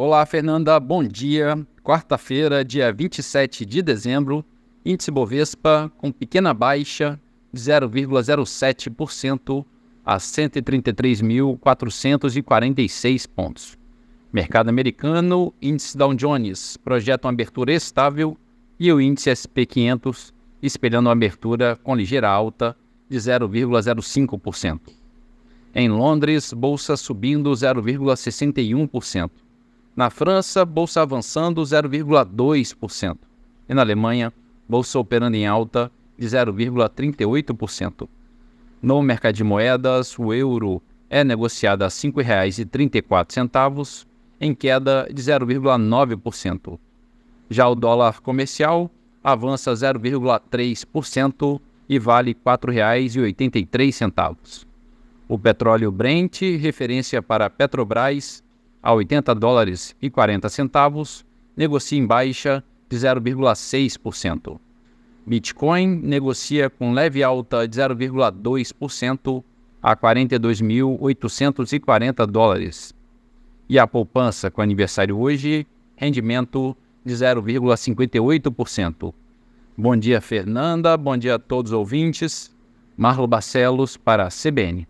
Olá, Fernanda, bom dia. Quarta-feira, dia 27 de dezembro, índice Bovespa com pequena baixa de 0,07% a 133.446 pontos. Mercado americano, índice Dow Jones projeta uma abertura estável e o índice SP 500 espelhando uma abertura com ligeira alta de 0,05%. Em Londres, bolsa subindo 0,61%. Na França, bolsa avançando 0,2%. E na Alemanha, bolsa operando em alta de 0,38%. No mercado de moedas, o euro é negociado a R$ 5,34, em queda de 0,9%. Já o dólar comercial avança 0,3% e vale R$ 4,83. O petróleo Brent, referência para Petrobras, a 80 dólares e 40 centavos, negocia em baixa de 0,6%. Bitcoin negocia com leve alta de 0,2% a 42.840 dólares. E a poupança com aniversário hoje, rendimento de 0,58%. Bom dia, Fernanda. Bom dia a todos os ouvintes. Marlo Barcelos para a CBN.